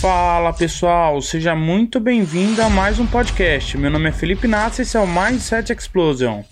Fala pessoal, seja muito bem-vindo a mais um podcast. Meu nome é Felipe Nassi e esse é o Mindset Explosion.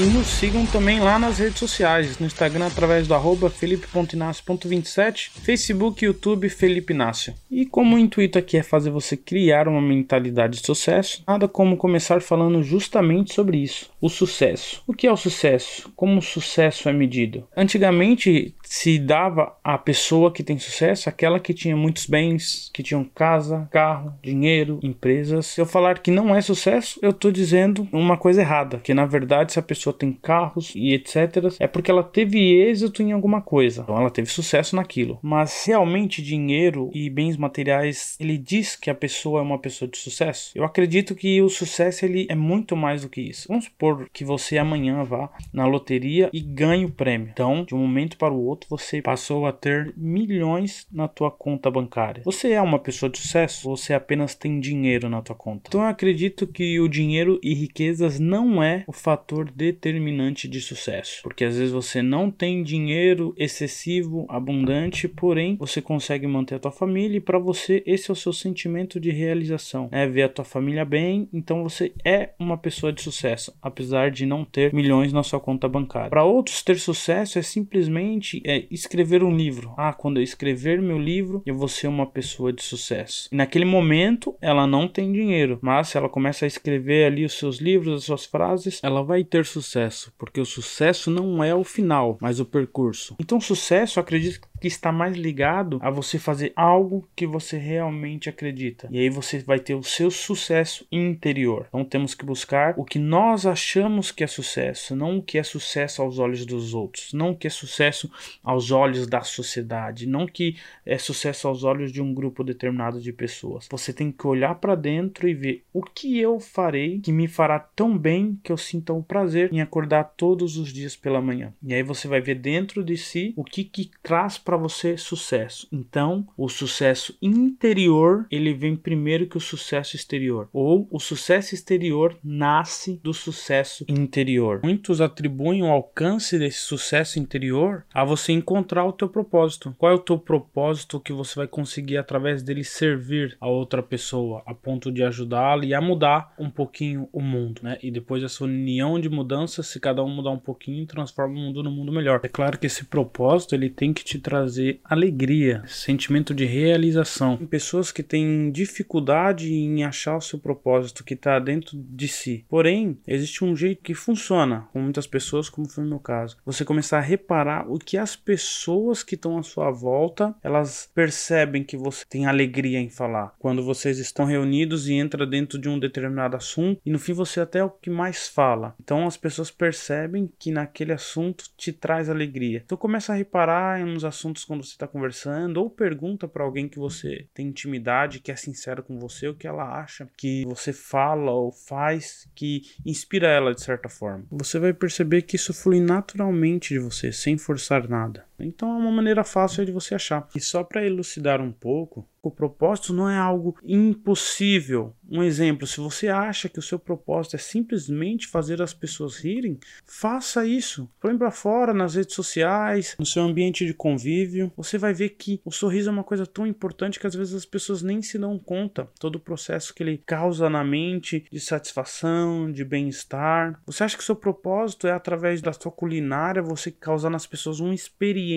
E nos sigam também lá nas redes sociais, no Instagram através do arroba felipe.inácio.27, Facebook e YouTube Felipe Inácio. E como o intuito aqui é fazer você criar uma mentalidade de sucesso, nada como começar falando justamente sobre isso, o sucesso. O que é o sucesso? Como o sucesso é medido? Antigamente se dava à pessoa que tem sucesso aquela que tinha muitos bens, que tinham casa, carro, dinheiro, empresas. Se eu falar que não é sucesso, eu estou dizendo uma coisa errada, que na verdade se a pessoa tem carros e etc, é porque ela teve êxito em alguma coisa. Então ela teve sucesso naquilo. Mas realmente dinheiro e bens materiais, ele diz que a pessoa é uma pessoa de sucesso? Eu acredito que o sucesso ele é muito mais do que isso. Vamos supor que você amanhã vá na loteria e ganhe o prêmio. Então, de um momento para o outro, você passou a ter milhões na tua conta bancária. Você é uma pessoa de sucesso ou você apenas tem dinheiro na tua conta? Então eu acredito que o dinheiro e riquezas não é o fator determinante de sucesso, porque às vezes você não tem dinheiro excessivo, abundante, porém você consegue manter a tua família e para você esse é o seu sentimento de realização, é ver a tua família bem, então você é uma pessoa de sucesso, apesar de não ter milhões na sua conta bancária. Para outros ter sucesso é simplesmente é escrever um livro. Ah, quando eu escrever meu livro, eu vou ser uma pessoa de sucesso. E naquele momento, ela não tem dinheiro, mas se ela começa a escrever ali os seus livros, as suas frases, ela vai ter sucesso, porque o sucesso não é o final, mas o percurso. Então, sucesso, acredito que está mais ligado a você fazer algo que você realmente acredita. E aí você vai ter o seu sucesso interior. Então temos que buscar o que nós achamos que é sucesso, não o que é sucesso aos olhos dos outros, não o que é sucesso aos olhos da sociedade, não que é sucesso aos olhos de um grupo determinado de pessoas. Você tem que olhar para dentro e ver o que eu farei que me fará tão bem que eu sinta o prazer em acordar todos os dias pela manhã. E aí você vai ver dentro de si o que que traz para você sucesso. Então, o sucesso interior, ele vem primeiro que o sucesso exterior, ou o sucesso exterior nasce do sucesso interior. Muitos atribuem o alcance desse sucesso interior a você encontrar o teu propósito. Qual é o teu propósito que você vai conseguir através dele servir a outra pessoa a ponto de ajudá-la e a mudar um pouquinho o mundo, né? E depois dessa união de mudanças, se cada um mudar um pouquinho, transforma o mundo num mundo melhor. É claro que esse propósito ele tem que te trazer trazer alegria, sentimento de realização. Pessoas que têm dificuldade em achar o seu propósito que está dentro de si. Porém, existe um jeito que funciona com muitas pessoas, como foi o meu caso. Você começar a reparar o que as pessoas que estão à sua volta, elas percebem que você tem alegria em falar. Quando vocês estão reunidos e entra dentro de um determinado assunto e no fim você até é o que mais fala. Então as pessoas percebem que naquele assunto te traz alegria. Então começa a reparar em uns assuntos assuntos quando você está conversando, ou pergunta para alguém que você tem intimidade, que é sincero com você, o que ela acha que você fala ou faz que inspira ela de certa forma. Você vai perceber que isso flui naturalmente de você, sem forçar nada. Então é uma maneira fácil de você achar. E só para elucidar um pouco, o propósito não é algo impossível. Um exemplo, se você acha que o seu propósito é simplesmente fazer as pessoas rirem, faça isso. Põe para fora nas redes sociais, no seu ambiente de convívio. Você vai ver que o sorriso é uma coisa tão importante que às vezes as pessoas nem se dão conta. Todo o processo que ele causa na mente de satisfação, de bem-estar. Você acha que o seu propósito é através da sua culinária você causar nas pessoas uma experiência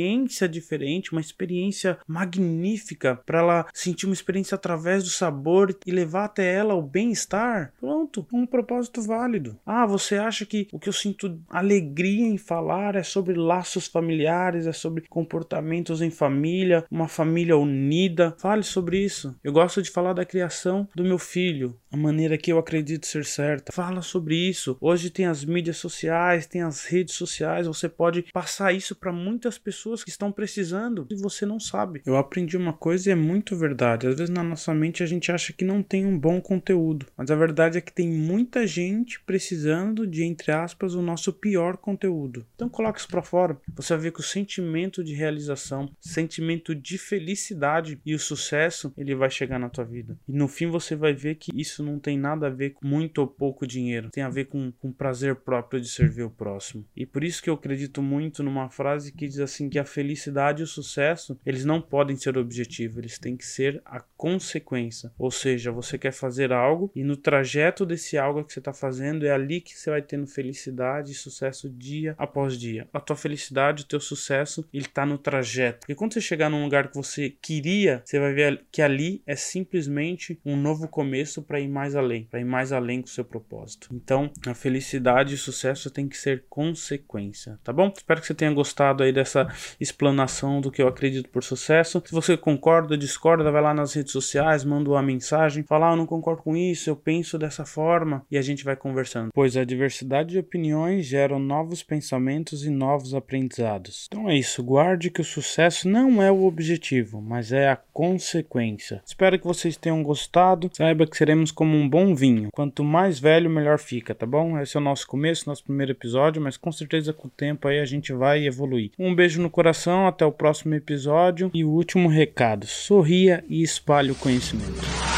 diferente, uma experiência magnífica para ela sentir uma experiência através do sabor e levar até ela o bem-estar, pronto, um propósito válido. Ah, você acha que o que eu sinto alegria em falar é sobre laços familiares, é sobre comportamentos em família, uma família unida? Fale sobre isso. Eu gosto de falar da criação do meu filho, a maneira que eu acredito ser certa. Fala sobre isso. Hoje tem as mídias sociais, tem as redes sociais, você pode passar isso para muitas pessoas que estão precisando e você não sabe. Eu aprendi uma coisa e é muito verdade. Às vezes na nossa mente a gente acha que não tem um bom conteúdo, mas a verdade é que tem muita gente precisando de, entre aspas, o nosso pior conteúdo. Então coloque isso para fora. Você vai ver que o sentimento de realização, sentimento de felicidade e o sucesso, ele vai chegar na tua vida. E no fim você vai ver que isso sucesso não tem nada a ver com muito ou pouco dinheiro, tem a ver com, com o prazer próprio de servir o próximo. E por isso que eu acredito muito numa frase que diz assim que a felicidade e o sucesso, eles não podem ser objetivo, eles têm que ser a consequência. Ou seja, você quer fazer algo e no trajeto desse algo que você está fazendo é ali que você vai tendo felicidade e sucesso dia após dia. A tua felicidade, o teu sucesso, ele está no trajeto. E quando você chegar num lugar que você queria, você vai ver que ali é simplesmente um novo começo para ir mais além, para ir mais além com o seu propósito. Então, a felicidade e o sucesso tem que ser consequência, tá bom? Espero que você tenha gostado aí dessa explanação do que eu acredito por sucesso. Se você concorda, discorda, vai lá nas redes sociais, manda uma mensagem, fala, ah, eu não concordo com isso, eu penso dessa forma e a gente vai conversando. Pois a diversidade de opiniões geram novos pensamentos e novos aprendizados. Então é isso, guarde que o sucesso não é o objetivo, mas é a consequência. Espero que vocês tenham gostado. Saiba que seremos como um bom vinho. Quanto mais velho, melhor fica, tá bom? Esse é o nosso começo, nosso primeiro episódio, mas com certeza com o tempo aí a gente vai evoluir. Um beijo no coração, até o próximo episódio e o último recado: sorria e espalhe o conhecimento.